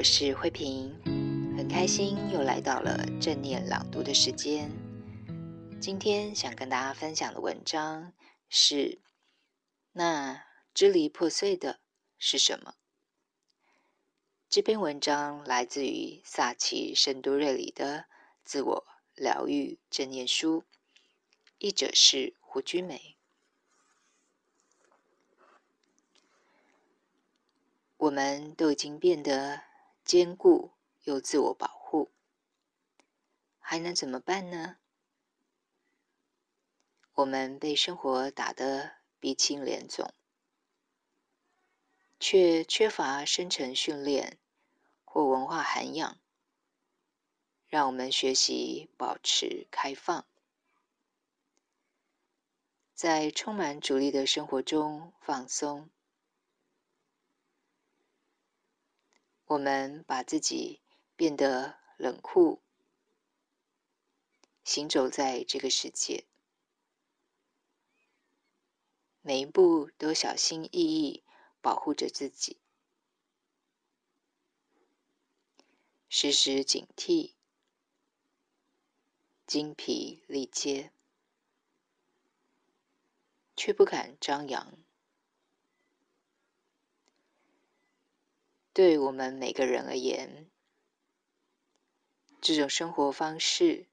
我是慧萍，很开心又来到了正念朗读的时间。今天想跟大家分享的文章是：那支离破碎的是什么？这篇文章来自于萨奇·圣多瑞里的《自我疗愈正念书》，译者是胡君梅。我们都已经变得坚固又自我保护，还能怎么办呢？我们被生活打得鼻青脸肿，却缺乏深层训练或文化涵养，让我们学习保持开放，在充满阻力的生活中放松。我们把自己变得冷酷，行走在这个世界，每一步都小心翼翼保护着自己，时时警惕，精疲力竭，却不敢张扬。对我们每个人而言，这种生活方式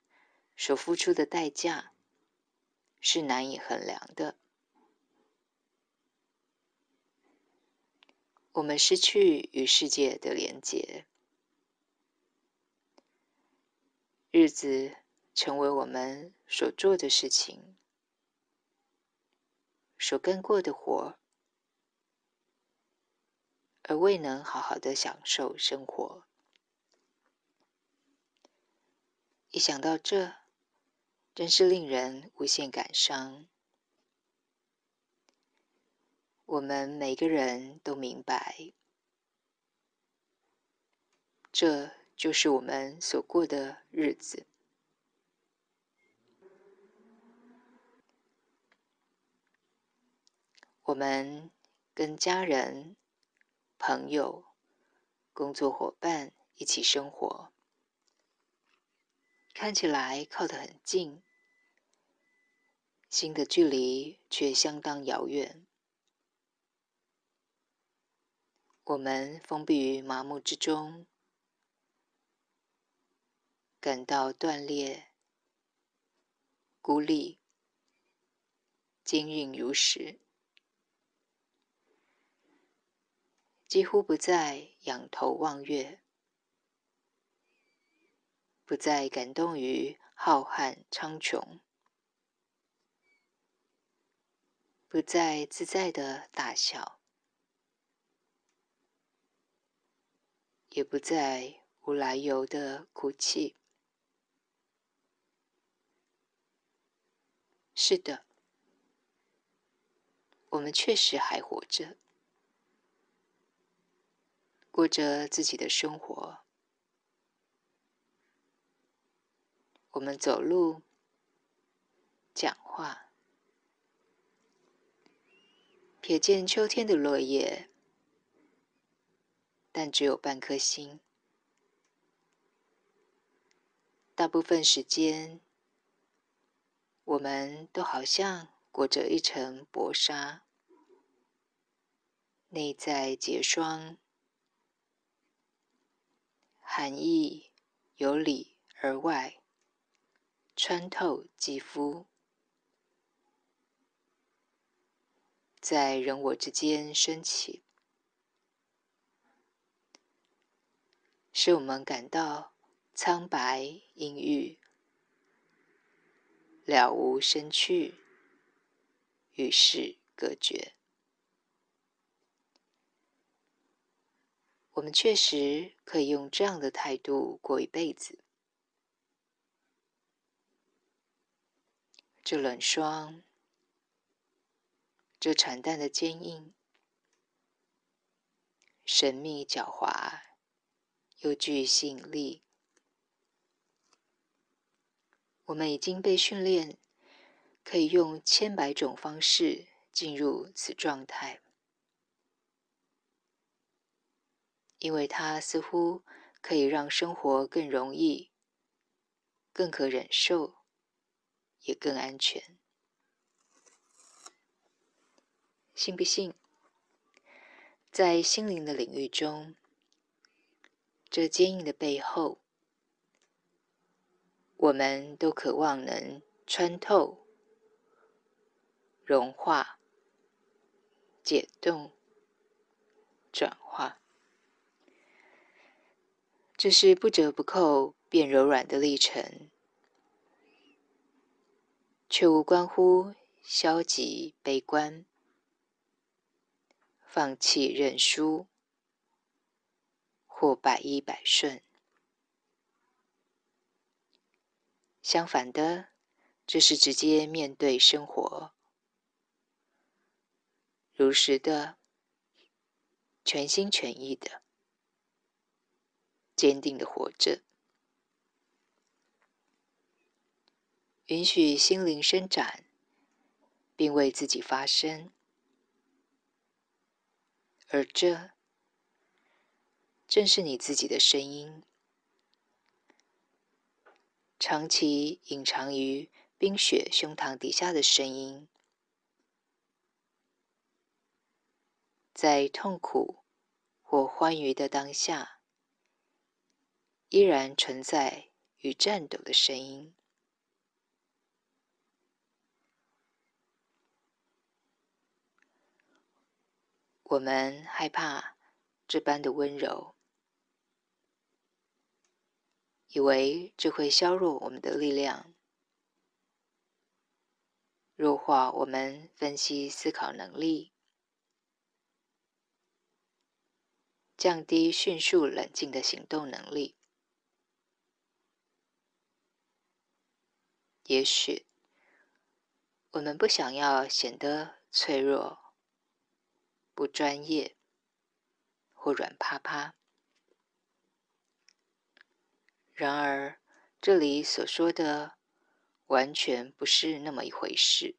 所付出的代价是难以衡量的。我们失去与世界的连结，日子成为我们所做的事情，所干过的活。而未能好好的享受生活，一想到这，真是令人无限感伤。我们每个人都明白，这就是我们所过的日子。我们跟家人。朋友、工作伙伴一起生活，看起来靠得很近，心的距离却相当遥远。我们封闭于麻木之中，感到断裂、孤立、坚韧如石。几乎不再仰头望月，不再感动于浩瀚苍穹，不再自在的大笑，也不再无来由的哭泣。是的，我们确实还活着。过着自己的生活，我们走路、讲话，瞥见秋天的落叶，但只有半颗心。大部分时间，我们都好像裹着一层薄纱，内在结霜。寒意由里而外穿透肌肤，在人我之间升起，使我们感到苍白阴郁，了无生趣，与世隔绝。我们确实可以用这样的态度过一辈子。这冷霜，这惨淡的坚硬，神秘狡猾，又具吸引力。我们已经被训练，可以用千百种方式进入此状态，因为它似乎可以让生活更容易、更可忍受，也更安全。信不信？在心灵的领域中，这坚硬的背后，我们都渴望能穿透、融化、解冻、转化。这是不折不扣变柔软的历程，却无关乎消极悲观。放弃认输，或百依百顺。相反的，这是直接面对生活，如实的、全心全意的、坚定的活着，允许心灵伸展，并为自己发声。而这正是你自己的声音，长期隐藏于冰雪胸膛底下的声音，在痛苦或欢愉的当下，依然存在与颤抖的声音。我们害怕这般的温柔，以为这会削弱我们的力量，弱化我们分析思考能力，降低迅速冷静的行动能力。也许我们不想要显得脆弱。不专业或软趴趴。然而，这里所说的完全不是那么一回事。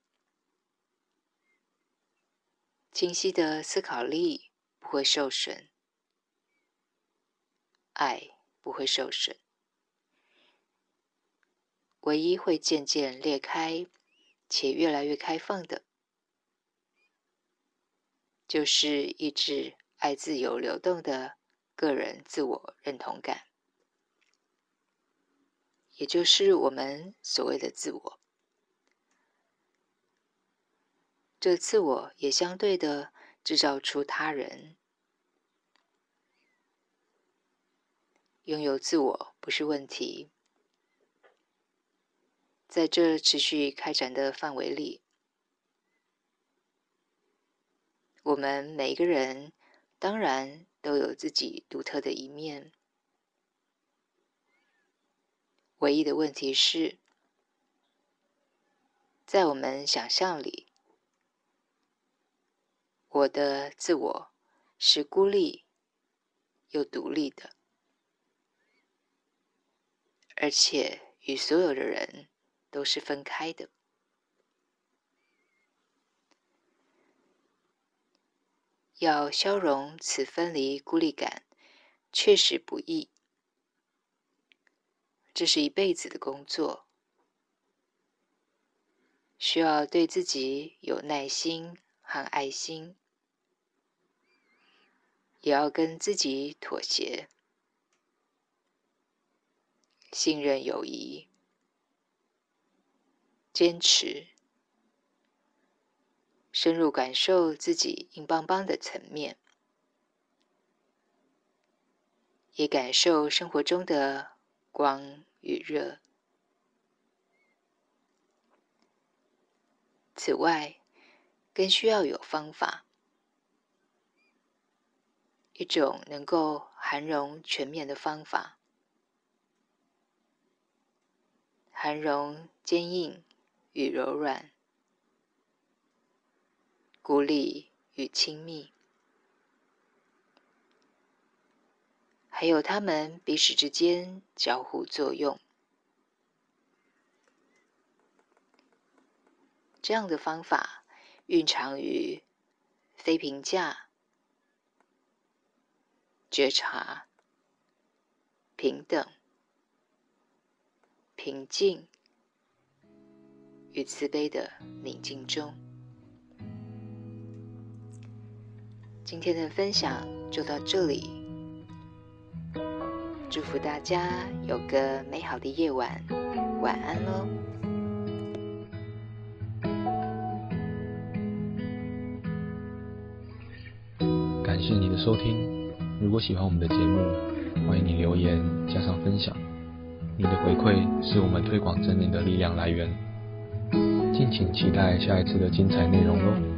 清晰的思考力不会受损，爱不会受损，唯一会渐渐裂开且越来越开放的。就是抑制爱自由流动的个人自我认同感，也就是我们所谓的自我。这自我也相对的制造出他人。拥有自我不是问题，在这持续开展的范围里。我们每个人当然都有自己独特的一面，唯一的问题是，在我们想象里，我的自我是孤立又独立的，而且与所有的人都是分开的。要消融此分离孤立感，确实不易。这是一辈子的工作，需要对自己有耐心和爱心，也要跟自己妥协，信任友谊，坚持。深入感受自己硬邦邦的层面，也感受生活中的光与热。此外，更需要有方法，一种能够涵容全面的方法，涵容坚硬与柔软，孤立与亲密，还有他们彼此之间交互作用。这样的方法蕴藏于非评价、觉察、平等、平静与慈悲的宁静中。今天的分享就到这里，祝福大家有个美好的夜晚，晚安喽。感谢你的收听，如果喜欢我们的节目，欢迎你留言加上分享。你的回馈是我们推广正念的力量来源。敬请期待下一次的精彩内容喽。